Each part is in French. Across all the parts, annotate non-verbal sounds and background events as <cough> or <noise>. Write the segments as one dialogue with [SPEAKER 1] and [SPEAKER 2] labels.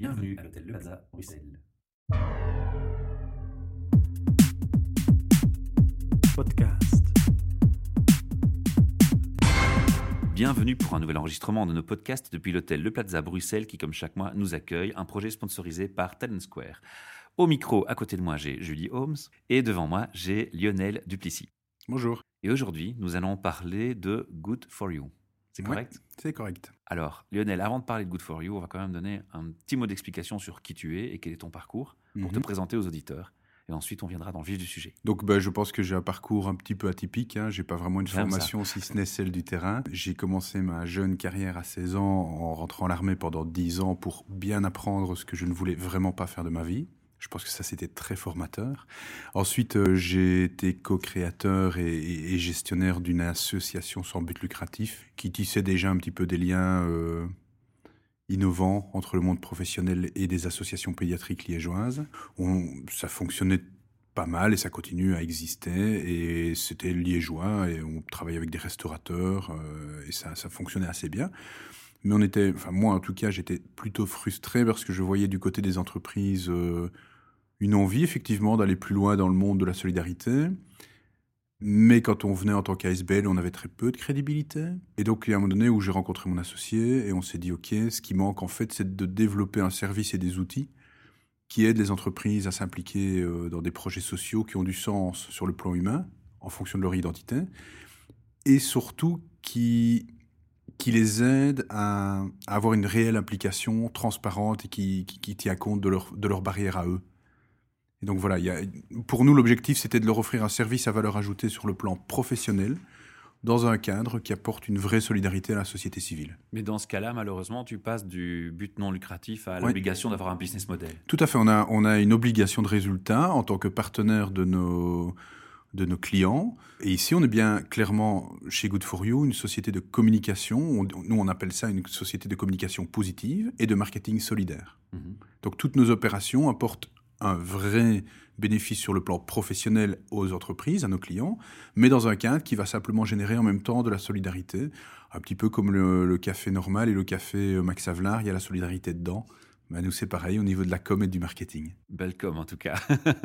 [SPEAKER 1] Bienvenue à l'hôtel Le Plaza, Bruxelles.
[SPEAKER 2] Podcast.
[SPEAKER 1] Bienvenue pour un nouvel enregistrement de nos podcasts depuis l'hôtel Le Plaza Bruxelles qui, comme chaque mois, nous accueille, un projet sponsorisé par Talent Square. Au micro, à côté de moi, j'ai Julie Holmes et devant moi, j'ai Lionel Duplessis.
[SPEAKER 2] Bonjour.
[SPEAKER 1] Et aujourd'hui, nous allons parler de Good for You. C'est
[SPEAKER 2] Ouais.
[SPEAKER 1] correct?
[SPEAKER 2] C'est correct.
[SPEAKER 1] Alors, Lionel, avant de parler de Good for You, on va quand même donner un petit mot d'explication sur qui tu es et quel est ton parcours pour te
[SPEAKER 2] Mhm.
[SPEAKER 1] présenter aux auditeurs. Et ensuite, on viendra dans le vif du sujet.
[SPEAKER 2] Donc, bah, je pense que j'ai un parcours un petit peu atypique. Hein. J'ai pas vraiment une
[SPEAKER 1] J'aime
[SPEAKER 2] formation, si ce n'est celle du terrain. J'ai commencé ma jeune carrière à 16 ans en rentrant à l'armée pendant 10 ans pour bien apprendre ce que je ne voulais vraiment pas faire de ma vie. Je pense que ça, c'était très formateur. Ensuite, euh, j'ai été co-créateur et, gestionnaire d'une association sans but lucratif qui tissait déjà un petit peu des liens euh, innovants entre le monde professionnel et des associations pédiatriques liégeoises. Ça fonctionnait pas mal et ça continue à exister et c'était liégeois et on travaillait avec des restaurateurs euh, et ça fonctionnait assez bien. Mais on était, enfin moi en tout cas, j'étais plutôt frustré parce que je voyais du côté des entreprises euh, une envie effectivement d'aller plus loin dans le monde de la solidarité. Mais quand on venait en tant qu'ASBL, on avait très peu de crédibilité. Et donc, il y a un moment donné où j'ai rencontré mon associé et on s'est dit, OK, ce qui manque en fait, c'est de développer un service et des outils qui aident les entreprises à s'impliquer euh, dans des projets sociaux qui ont du sens sur le plan humain, en fonction de leur identité, et surtout qui, qui les aident à, à avoir une réelle implication transparente et qui, qui, qui tient compte de, leur, de leurs barrières à eux. Et donc voilà, il y a, pour nous, l'objectif, c'était de leur offrir un service à valeur ajoutée sur le plan professionnel, dans un cadre qui apporte une vraie solidarité à la société civile.
[SPEAKER 1] Mais dans ce cas-là, malheureusement, tu passes du but non lucratif à l'obligation d'avoir un business model.
[SPEAKER 2] Tout à fait, on a, on a une obligation de résultat en tant que partenaire de nos, de nos clients. Et ici, on est bien clairement chez Good for You, une société de communication. On- nous, on appelle ça une société de communication positive et de marketing solidaire.
[SPEAKER 1] Mhm.
[SPEAKER 2] Donc, toutes nos opérations apportent un vrai bénéfice sur le plan professionnel aux entreprises, à nos clients, mais dans un cadre qui va simplement générer en même temps de la solidarité. Un petit peu comme le, le café normal et le café euh, Max Havelaar, il y a la solidarité dedans. Ben, nous, c'est pareil au niveau de la com et du marketing.
[SPEAKER 1] Belle com en tout cas.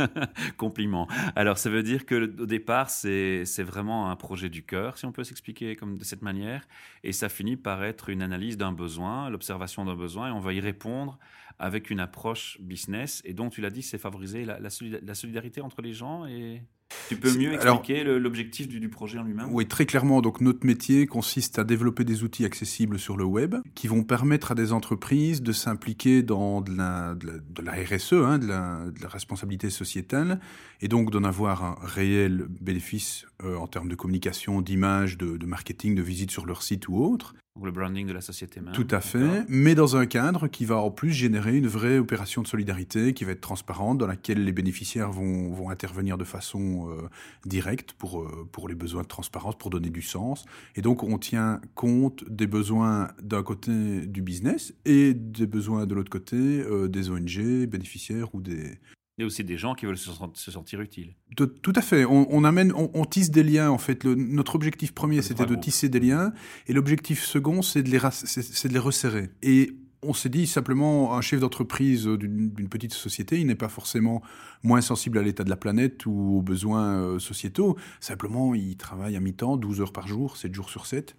[SPEAKER 1] <laughs> Compliment. Alors ça veut dire que au départ, c'est vraiment un projet du cœur, si on peut s'expliquer comme de cette manière. Et ça finit par être une analyse d'un besoin, l'observation d'un besoin, et on va y répondre avec une approche business. Et donc tu l'as dit, c'est favoriser la, la la solidarité entre les gens. Et tu peux mieux expliquer l'objectif du, du projet en lui-même?
[SPEAKER 2] Oui, très clairement. Donc, notre métier consiste à développer des outils accessibles sur le web qui vont permettre à des entreprises de s'impliquer dans de la, de la, de la RSE, hein, de, la, de la responsabilité sociétale, et donc d'en avoir un réel bénéfice euh, en termes de communication, d'image, de, de marketing, de visite sur leur site ou autre.
[SPEAKER 1] Le branding de la société même.
[SPEAKER 2] Tout à fait, mais dans un cadre qui va en plus générer une vraie opération de solidarité qui va être transparente, dans laquelle les bénéficiaires vont, vont intervenir de façon euh, directe pour, euh, pour les besoins de transparence, pour donner du sens. Et donc on tient compte des besoins d'un côté du business et des besoins de l'autre côté euh, des ONG, bénéficiaires ou des,
[SPEAKER 1] Il y a aussi des gens qui veulent se, sent- se sentir utiles.
[SPEAKER 2] tout, tout à fait. On, on amène, on, on tisse des liens. En fait, Le- notre objectif premier,
[SPEAKER 1] Le
[SPEAKER 2] c'était de tisser des liens, et l'objectif second, c'est de les, rac- c'est- c'est de les resserrer. Et on s'est dit simplement, un chef d'entreprise d'une d'une petite société, il n'est pas forcément moins sensible à l'état de la planète ou aux besoins euh, sociétaux. Simplement, il travaille à mi-temps, 12 heures par jour, 7 jours sur 7.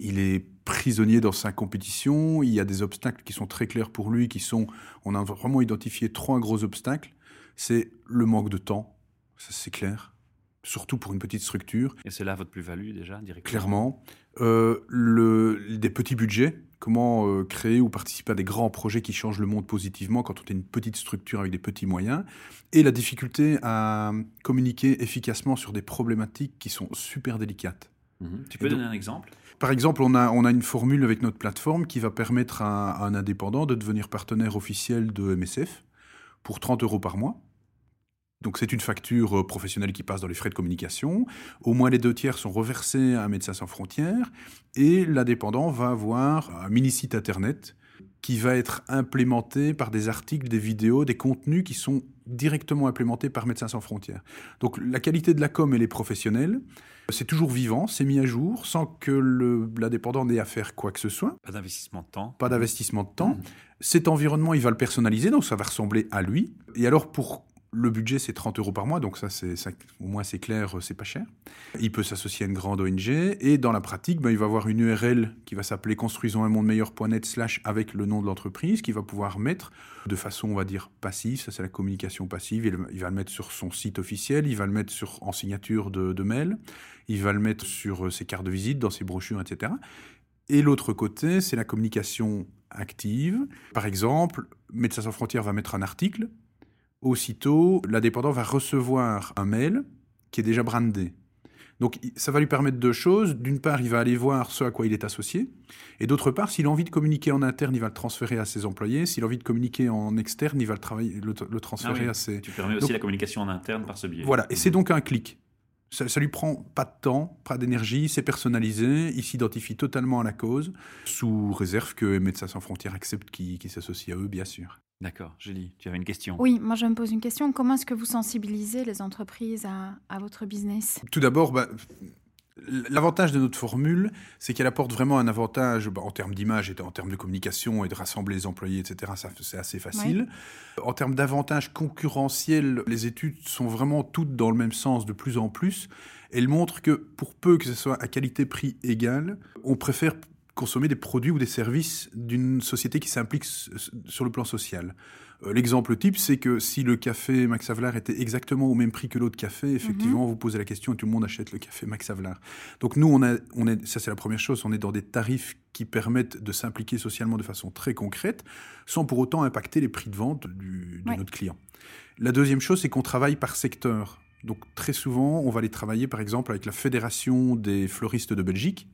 [SPEAKER 2] Il est prisonnier dans sa compétition. Il y a des obstacles qui sont très clairs pour lui, qui sont, on a vraiment identifié trois gros obstacles. C'est le manque de temps, ça c'est clair, surtout pour une petite structure,
[SPEAKER 1] Et c'est là votre plus-value déjà, directement?
[SPEAKER 2] clairement. Euh, le, des petits budgets, comment euh, créer ou participer à des grands projets qui changent le monde positivement quand on est une petite structure avec des petits moyens, et la difficulté à communiquer efficacement sur des problématiques qui sont super délicates.
[SPEAKER 1] Mhm. Tu peux
[SPEAKER 2] donc-
[SPEAKER 1] donner un exemple?
[SPEAKER 2] Par exemple, on a, on a une formule avec notre plateforme qui va permettre à, à un indépendant de devenir partenaire officiel de MSF pour 30 euros par mois. Donc c'est une facture euh, professionnelle qui passe dans les frais de communication. Au moins les deux tiers sont reversés à Médecins sans frontières et l'indépendant va avoir un mini-site internet qui va être implémenté par des articles, des vidéos, des contenus qui sont directement implémentés par Médecins sans frontières. Donc la qualité de la com, elle est professionnelle. C'est toujours vivant, c'est mis à jour, sans que l'indépendant n'ait à faire quoi que ce soit.
[SPEAKER 1] Pas d'investissement de temps.
[SPEAKER 2] Pas d'investissement de temps. Mmh. Cet environnement, il va le personnaliser, donc ça va ressembler à lui. Et alors, pour le budget, c'est 30 euros par mois, donc ça, c'est, au moins c'est clair, c'est pas cher. Il peut s'associer à une grande ONG, et dans la pratique, ben, il va avoir une URL qui va s'appeler construisons un monde meilleur.net slash avec le nom de l'entreprise, qui va pouvoir mettre de façon, on va dire, passive, ça c'est la communication passive, il, va le mettre sur son site officiel, il va le mettre sur, en signature de, de mail, il va le mettre sur euh, ses cartes de visite, dans ses brochures, etc. Et l'autre côté, c'est la communication active. Par exemple, Médecins sans frontières va mettre un article aussitôt, l'indépendant va recevoir un mail qui est déjà brandé. Donc ça va lui permettre deux choses. D'une part, il va aller voir ce à quoi il est associé. Et d'autre part, s'il a envie de communiquer en interne, il va le transférer à ses employés. S'il a envie de communiquer en externe, il va le, travailler, le, transférer
[SPEAKER 1] ah
[SPEAKER 2] à ses...
[SPEAKER 1] Tu permets aussi la communication en interne par ce biais.
[SPEAKER 2] Voilà, et c'est donc un clic. Ça, ça lui prend pas de temps, pas d'énergie, c'est personnalisé, il s'identifie totalement à la cause, sous réserve que Médecins sans frontières accepte qu'il s'associe à eux, bien sûr.
[SPEAKER 1] D'accord, Julie, tu avais une question.
[SPEAKER 3] Oui, moi je me pose une question. Comment est-ce que vous sensibilisez les entreprises à, votre business?
[SPEAKER 2] Tout d'abord, bah, L'avantage de notre formule, c'est qu'elle apporte vraiment un avantage bah, en termes d'image et en termes de communication et de rassembler les employés, etc. Ça, c'est assez facile. En termes d'avantages concurrentiels, les études sont vraiment toutes dans le même sens de plus en plus. Elles montrent que pour peu que ce soit à qualité-prix égale, on préfère consommer des produits ou des services d'une société qui s'implique sur le plan social. Euh, l'exemple type, c'est que si le café Max Havelaar était exactement au même prix que l'autre café, effectivement, mhm. vous posez la question et tout le monde achète le café Max Havelaar. Donc nous, on, a, on est, ça c'est la première chose, on est dans des tarifs qui permettent de s'impliquer socialement de façon très concrète, sans pour autant impacter les prix de vente du, de notre client. La deuxième chose, c'est qu'on travaille par secteur. Donc très souvent, on va les travailler par exemple avec la Fédération des fleuristes de Belgique,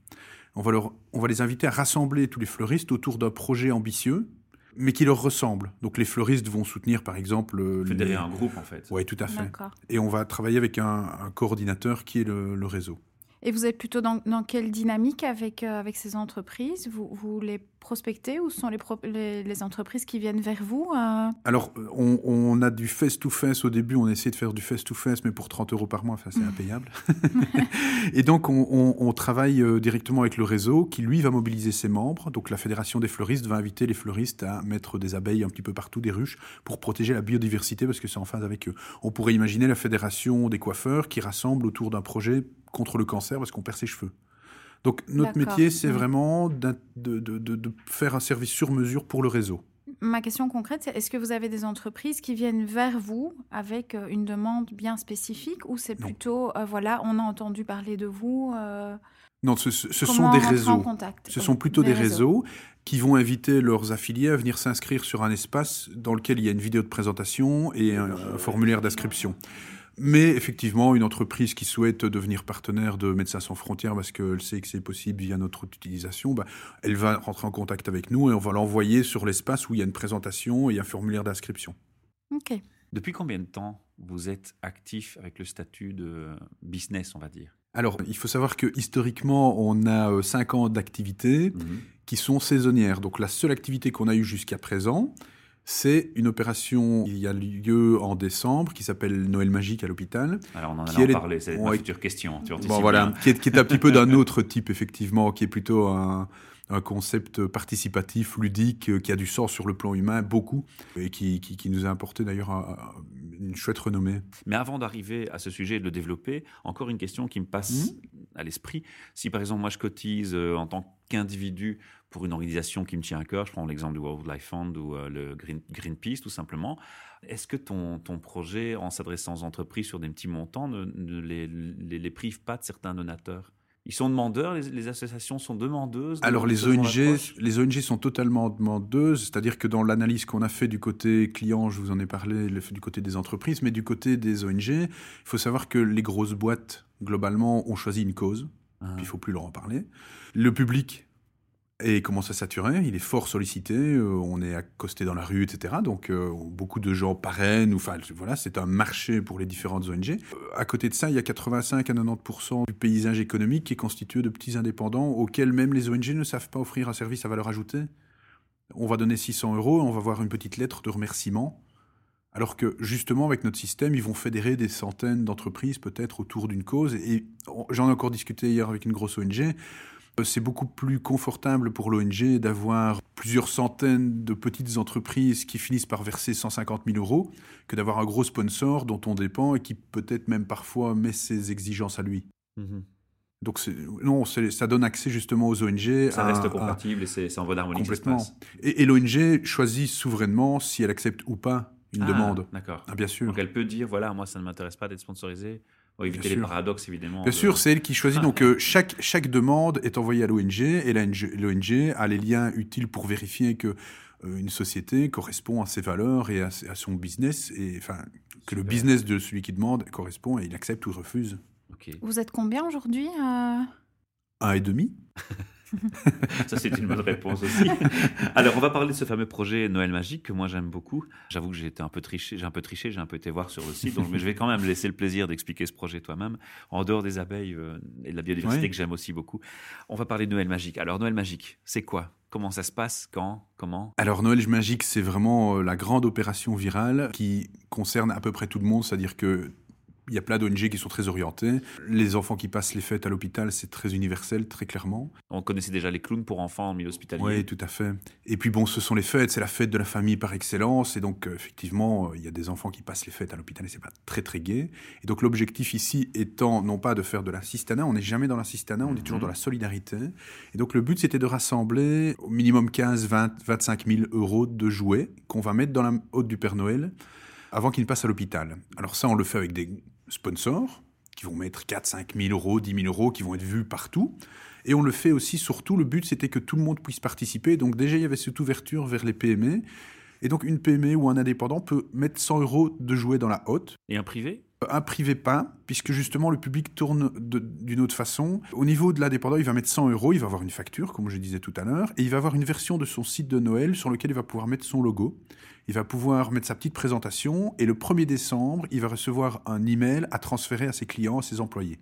[SPEAKER 2] on va, on va les inviter à rassembler tous les fleuristes autour d'un projet ambitieux, mais qui leur ressemble. Donc les fleuristes vont soutenir par exemple...
[SPEAKER 1] Fédérer un groupe en fait.
[SPEAKER 2] Oui, tout à fait. Et on va travailler avec un, coordinateur qui est le, le réseau.
[SPEAKER 3] Et vous êtes plutôt dans, dans quelle dynamique avec, euh, avec ces entreprises? Vous, vous les prospecter ou ce sont les, les, entreprises qui viennent vers vous euh?
[SPEAKER 2] Alors, on, on, a du face-to-face au début, on essaie de faire du face-to-face, mais pour 30 euros par mois, enfin, c'est impayable. <laughs> et donc, on, on, travaille euh, directement avec le réseau qui, lui, va mobiliser ses membres. Donc, la Fédération des fleuristes va inviter les fleuristes à mettre des abeilles un petit peu partout, des ruches, pour protéger la biodiversité, parce que c'est en phase avec eux. On pourrait imaginer la Fédération des coiffeurs qui rassemble autour d'un projet contre le cancer parce qu'on perd ses cheveux. Donc notre métier, c'est vraiment de, de, faire un service sur mesure pour le réseau.
[SPEAKER 3] Ma question concrète, c'est est-ce que vous avez des entreprises qui viennent vers vous avec euh, une demande bien spécifique ou c'est plutôt, euh, voilà, on a entendu parler de vous euh,
[SPEAKER 2] Non, ce, sont des réseaux. Ce sont plutôt des, réseaux. qui vont inviter leurs affiliés à venir s'inscrire sur un espace dans lequel il y a une vidéo de présentation et un formulaire d'inscription. Mais effectivement, une entreprise qui souhaite devenir partenaire de Médecins sans frontières parce qu'elle sait que c'est possible via notre utilisation, bah, elle va rentrer en contact avec nous et on va l'envoyer sur l'espace où il y a une présentation et un formulaire d'inscription.
[SPEAKER 3] Ok.
[SPEAKER 1] Depuis combien de temps vous êtes actif avec le statut de business, on va dire?
[SPEAKER 2] Alors, il faut savoir que historiquement, on a 5 euh, ans d'activité mhm. qui sont saisonnières. Donc, la seule activité qu'on a eue jusqu'à présent, c'est une opération qui a lieu en décembre, qui s'appelle Noël magique à l'hôpital.
[SPEAKER 1] Alors on en a parlé, c'est ma future question.
[SPEAKER 2] bon, voilà, qui est, qui est, un petit peu d'un autre type, effectivement, qui est plutôt un, un concept participatif, ludique, euh, qui a du sens sur le plan humain, beaucoup, et qui, qui, nous a apporté d'ailleurs une chouette renommée.
[SPEAKER 1] Mais avant d'arriver à ce sujet et de le développer, encore une question qui me passe mmh. à l'esprit. Si par exemple moi je cotise euh, en tant qu'individu pour une organisation qui me tient à cœur, je prends l'exemple du World Life Fund ou euh, le Green, Greenpeace tout simplement, est-ce que ton, ton projet, en s'adressant aux entreprises sur des petits montants, ne, les, les, les prive pas de certains donateurs? Ils sont demandeurs, les, associations sont demandeuses
[SPEAKER 2] Alors les ONG, les ONG sont totalement demandeuses, c'est-à-dire que dans l'analyse qu'on a fait du côté client, je vous en ai parlé, du côté des entreprises, mais du côté des ONG, il faut savoir que les grosses boîtes, globalement, ont choisi une cause, ah. puis il faut plus leur en parler. Le public et commence à saturer. Il est fort sollicité. Euh, on est accosté dans la rue, etc. Donc euh, beaucoup de gens parrainent. Enfin voilà, c'est un marché pour les différentes ONG. Euh, à côté de ça, il y a 85 à 90% du paysage économique qui est constitué de petits indépendants auxquels même les ONG ne savent pas offrir un service à valeur ajoutée. on va donner 600 euros, on va voir une petite lettre de remerciement. Alors que justement, avec notre système, ils vont fédérer des centaines d'entreprises peut-être autour d'une cause. Et j'en ai encore discuté hier avec une grosse ONG. C'est beaucoup plus confortable pour l'ONG d'avoir plusieurs centaines de petites entreprises qui finissent par verser 150 000 euros que d'avoir un gros sponsor dont on dépend et qui peut-être même parfois met ses exigences à lui. Mhm. Donc non, ça donne accès justement aux ONG.
[SPEAKER 1] Ça reste compatible et c'est en bonne harmonie.
[SPEAKER 2] Complètement. Et, et l'ONG choisit souverainement si elle accepte ou pas une
[SPEAKER 1] ah,
[SPEAKER 2] demande.
[SPEAKER 1] D'accord.
[SPEAKER 2] Ah, bien sûr.
[SPEAKER 1] Donc elle peut dire voilà, moi ça ne m'intéresse pas d'être sponsorisé. Pour éviter les paradoxes, évidemment.
[SPEAKER 2] Bien sûr, c'est elle qui choisit. Donc, euh, chaque, chaque demande est envoyée à l'ONG et l'ONG a les liens utiles pour vérifier que euh, une société correspond à ses valeurs et à, son business, et enfin, que le business de celui qui demande correspond et il accepte ou refuse.
[SPEAKER 3] Vous êtes combien aujourd'hui euh...
[SPEAKER 2] Un et demi <laughs> <laughs>
[SPEAKER 1] Ça, c'est une bonne réponse aussi. Alors, on va parler de ce fameux projet Noël Magique que moi j'aime beaucoup. J'avoue que j'ai été un peu triché, j'ai un peu triché, j'ai un peu été voir sur le site, donc, mais je vais quand même laisser le plaisir d'expliquer ce projet toi-même, en dehors des abeilles euh, et de la biodiversité que j'aime aussi beaucoup. On va parler de Noël Magique. Alors, Noël Magique, c'est quoi? Comment ça se passe? Quand? Comment?
[SPEAKER 2] Alors Noël Magique, c'est vraiment euh, la grande opération virale qui concerne à peu près tout le monde, c'est-à-dire que il y a plein d'ONG qui sont très orientés. Les enfants qui passent les fêtes à l'hôpital, c'est très universel, très clairement.
[SPEAKER 1] On connaissait déjà les clowns pour enfants en milieu hospitalier.
[SPEAKER 2] Oui, tout à fait. Et puis bon, ce sont les fêtes, c'est la fête de la famille par excellence. Et donc, euh, effectivement, il y a des enfants qui passent les fêtes à l'hôpital et c'est pas très très gai. Et donc, l'objectif ici étant non pas de faire de l'assistanat, on n'est jamais dans l'assistanat, on est toujours mhm. dans la solidarité. Et donc, le but, c'était de rassembler au minimum 15, 20, 25 000 euros de jouets qu'on va mettre dans la hôte du Père Noël avant qu'il ne passe à l'hôpital. Alors ça, on le fait avec des sponsors qui vont mettre 4, 5 000 euros, 10 000 euros, qui vont être vus partout. Et on le fait aussi, surtout, le but c'était que tout le monde puisse participer. Donc déjà, il y avait cette ouverture vers les PME. Et donc une PME ou un indépendant peut mettre 100 euros de jouets dans la hotte.
[SPEAKER 1] Et un privé?
[SPEAKER 2] Un privé pas, puisque justement le public tourne d'une autre façon. Au niveau de l'indépendant, il va mettre 100 euros, il va avoir une facture, comme je disais tout à l'heure, et il va avoir une version de son site de Noël sur lequel il va pouvoir mettre son logo il va pouvoir mettre sa petite présentation et le 1er décembre, il va recevoir un email à transférer à ses clients, à ses employés.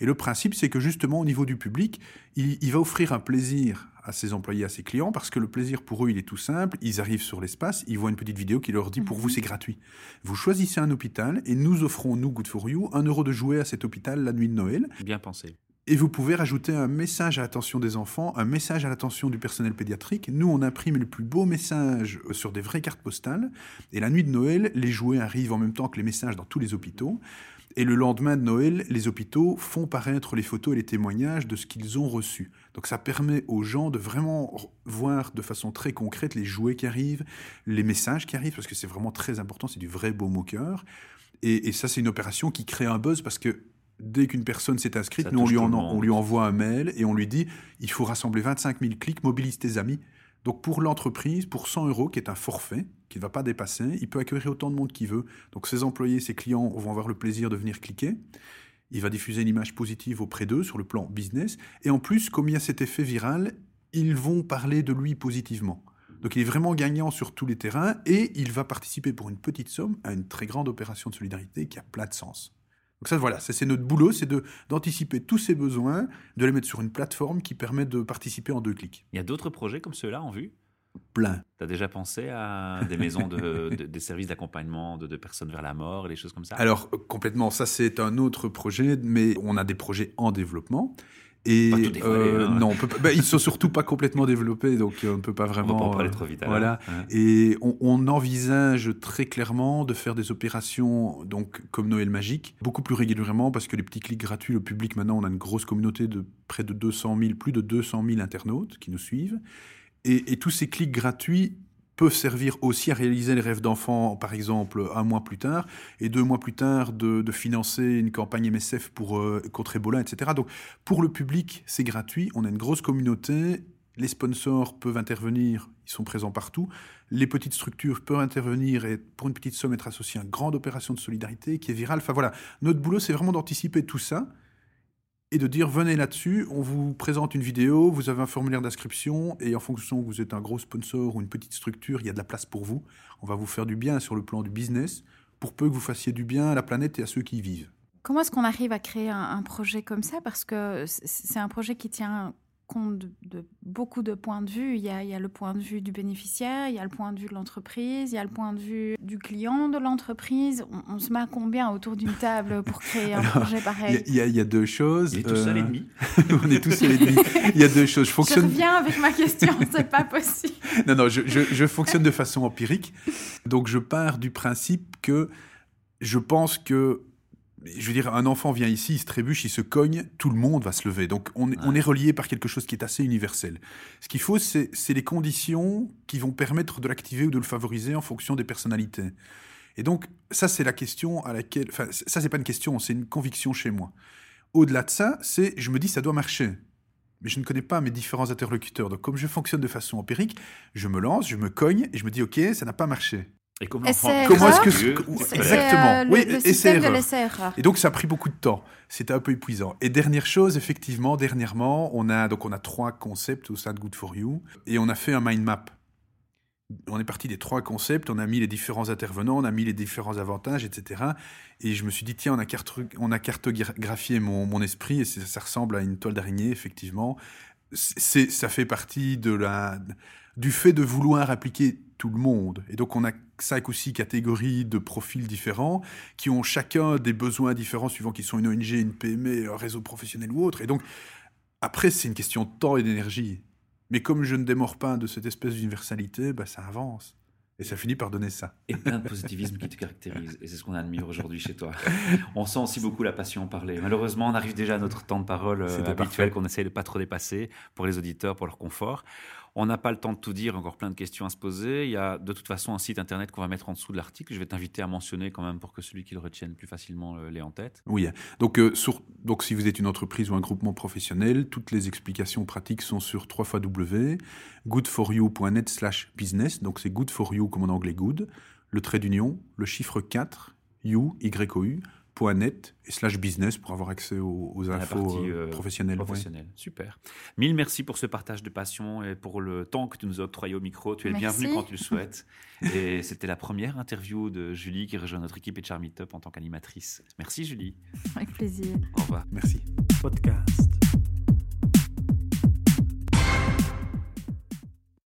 [SPEAKER 2] Et le principe, c'est que justement, au niveau du public, il, va offrir un plaisir à ses employés, à ses clients, parce que le plaisir pour eux, il est tout simple. Ils arrivent sur l'espace, ils voient une petite vidéo qui leur dit pour vous, mhm. c'est gratuit. Vous choisissez un hôpital et nous offrons, nous, Good for You, un euro de jouet à cet hôpital la nuit de Noël.
[SPEAKER 1] Bien pensé.
[SPEAKER 2] Et vous pouvez rajouter un message à l'attention des enfants, un message à l'attention du personnel pédiatrique. Nous, on imprime le plus beau message euh, sur des vraies cartes postales. Et la nuit de Noël, les jouets arrivent en même temps que les messages dans tous les hôpitaux. Et le lendemain de Noël, les hôpitaux font paraître les photos et les témoignages de ce qu'ils ont reçu. Donc ça permet aux gens de vraiment voir de façon très concrète les jouets qui arrivent, les messages qui arrivent, parce que c'est vraiment très important, c'est du vrai beau mot cœur. Et, et ça, c'est une opération qui crée un buzz parce que dès qu'une personne s'est inscrite, nous, on lui, on lui, envoie un mail et on lui dit il faut rassembler 25 000 clics, mobilise tes amis. Donc, pour l'entreprise, pour 100 euros, qui est un forfait, qui ne va pas dépasser, il peut accueillir autant de monde qu'il veut. Donc, ses employés, ses clients vont avoir le plaisir de venir cliquer. Il va diffuser une image positive auprès d'eux sur le plan business. Et en plus, comme il y a cet effet viral, ils vont parler de lui positivement. Donc il est vraiment gagnant sur tous les terrains et il va participer pour une petite somme à une très grande opération de solidarité qui a plein de sens. Donc ça, voilà, c'est notre boulot, c'est d'anticiper tous ces besoins, de les mettre sur une plateforme qui permet de participer en deux clics.
[SPEAKER 1] Il y a d'autres projets comme ceux-là en vue?
[SPEAKER 2] Plein.
[SPEAKER 1] Tu as déjà pensé à des maisons, de, des services d'accompagnement de, de, personnes vers la mort et des choses comme ça?
[SPEAKER 2] Alors, complètement, ça c'est un autre projet, mais on a des projets en développement. Et
[SPEAKER 1] euh, hein.
[SPEAKER 2] non, bah, ils sont surtout pas complètement développés, donc on ne peut pas vraiment.
[SPEAKER 1] On va pas en parler trop vite.
[SPEAKER 2] voilà. Et on, envisage très clairement de faire des opérations, donc comme Noël magique, beaucoup plus régulièrement parce que les petits clics gratuits, le public maintenant, on a une grosse communauté de près de 200 000, plus de 200 000 internautes qui nous suivent. Et, et tous ces clics gratuits peuvent servir aussi à réaliser les rêves d'enfants, par exemple, un mois plus tard, et deux mois plus tard, de, financer une campagne MSF pour, euh, contre Ebola, etc. Donc, pour le public, c'est gratuit. On a une grosse communauté. Les sponsors peuvent intervenir, ils sont présents partout. Les petites structures peuvent intervenir et, pour une petite somme, être associées à une grande opération de solidarité qui est virale. Enfin voilà, notre boulot, c'est vraiment d'anticiper tout ça et de dire venez là-dessus, on vous présente une vidéo, vous avez un formulaire d'inscription et en fonction que vous êtes un gros sponsor ou une petite structure, il y a de la place pour vous. On va vous faire du bien sur le plan du business pour peu que vous fassiez du bien à la planète et à ceux qui y vivent.
[SPEAKER 3] Comment est-ce qu'on arrive à créer un, projet comme ça? Parce que c'est un projet qui tient compte de, beaucoup de points de vue. Il y, a, il y, a, le point de vue du bénéficiaire, il y a le point de vue de l'entreprise, il y a le point de vue du client de l'entreprise. On, se met à combien autour d'une table pour créer un <laughs> projet pareil?
[SPEAKER 2] il y, a, il y, a, deux choses. <laughs>
[SPEAKER 1] On est tous seul et demi.
[SPEAKER 2] on est tous seul et demi. Il y a deux choses. Je, fonctionne...
[SPEAKER 3] je reviens avec ma question, <laughs> c'est pas possible.
[SPEAKER 2] non, non, je, je, je fonctionne de façon empirique. Donc je pars du principe que je pense que je veux dire, un enfant vient ici, il se trébuche, il se cogne, tout le monde va se lever. Donc on, on est relié par quelque chose qui est assez universel. Ce qu'il faut, c'est les conditions qui vont permettre de l'activer ou de le favoriser en fonction des personnalités. Et donc ça, c'est la question à laquelle... Enfin, ça, c'est pas une question, c'est une conviction chez moi. Au-delà de ça, c'est, je me dis, ça doit marcher. Mais je ne connais pas mes différents interlocuteurs. Donc comme je fonctionne de façon empirique, je me lance, je me cogne et je me dis, OK, ça n'a pas marché.
[SPEAKER 1] Et comment,
[SPEAKER 2] comment est-ce que exactement
[SPEAKER 3] euh, oui, le, système de l'essai
[SPEAKER 2] Et donc ça a pris beaucoup de temps. C'était un peu épuisant. Et dernière chose, effectivement, dernièrement, on a donc on a trois concepts au sein de Good for You et on a fait un mind map. On est parti des trois concepts, on a mis les différents intervenants, on a mis les différents avantages, etc. Et je me suis dit tiens, on a, on a cartographié mon, mon esprit et ça ressemble à une toile d'araignée, effectivement. C'est, ça fait partie de la, du fait de vouloir appliquer tout le monde. Et donc on a cinq ou six catégories de profils différents qui ont chacun des besoins différents suivant qu'ils sont une ONG, une PME, un réseau professionnel ou autre. Et donc après c'est une question de temps et d'énergie. Mais comme je ne démords pas de cette espèce d'universalité, bah, ça avance. Et ça finit par donner ça.
[SPEAKER 1] Et plein de positivisme qui te caractérise. Et c'est ce qu'on admire aujourd'hui chez toi. On sent aussi beaucoup la passion en parler. Malheureusement, on arrive déjà à notre temps de parole euh, habituel qu'on essaie de pas trop dépasser pour les auditeurs, pour leur confort. On n'a pas le temps de tout dire, encore plein de questions à se poser. Il y a de toute façon un site internet qu'on va mettre en dessous de l'article. Je vais t'inviter à mentionner quand même pour que celui qui le retienne plus facilement euh, l'ait en tête.
[SPEAKER 2] Oui, donc, euh, donc si vous êtes une entreprise ou un groupement professionnel, toutes les explications pratiques sont sur www.goodforyou.net slash business. Donc c'est good for you comme en anglais good, le trait d'union, le chiffre 4, you, y-o-u, net et slash business pour avoir accès aux, infos euh, euh, professionnelles.
[SPEAKER 1] Super. Mille merci pour ce partage de passion et pour le temps que tu nous as octroyé au micro. Tu es le bienvenu quand tu le <laughs> souhaites. et c'était la première interview de Julie qui rejoint notre équipe et Charmy Top en tant qu'animatrice. Merci Julie.
[SPEAKER 3] Avec plaisir.
[SPEAKER 1] Au revoir.
[SPEAKER 2] Merci.
[SPEAKER 4] Podcast.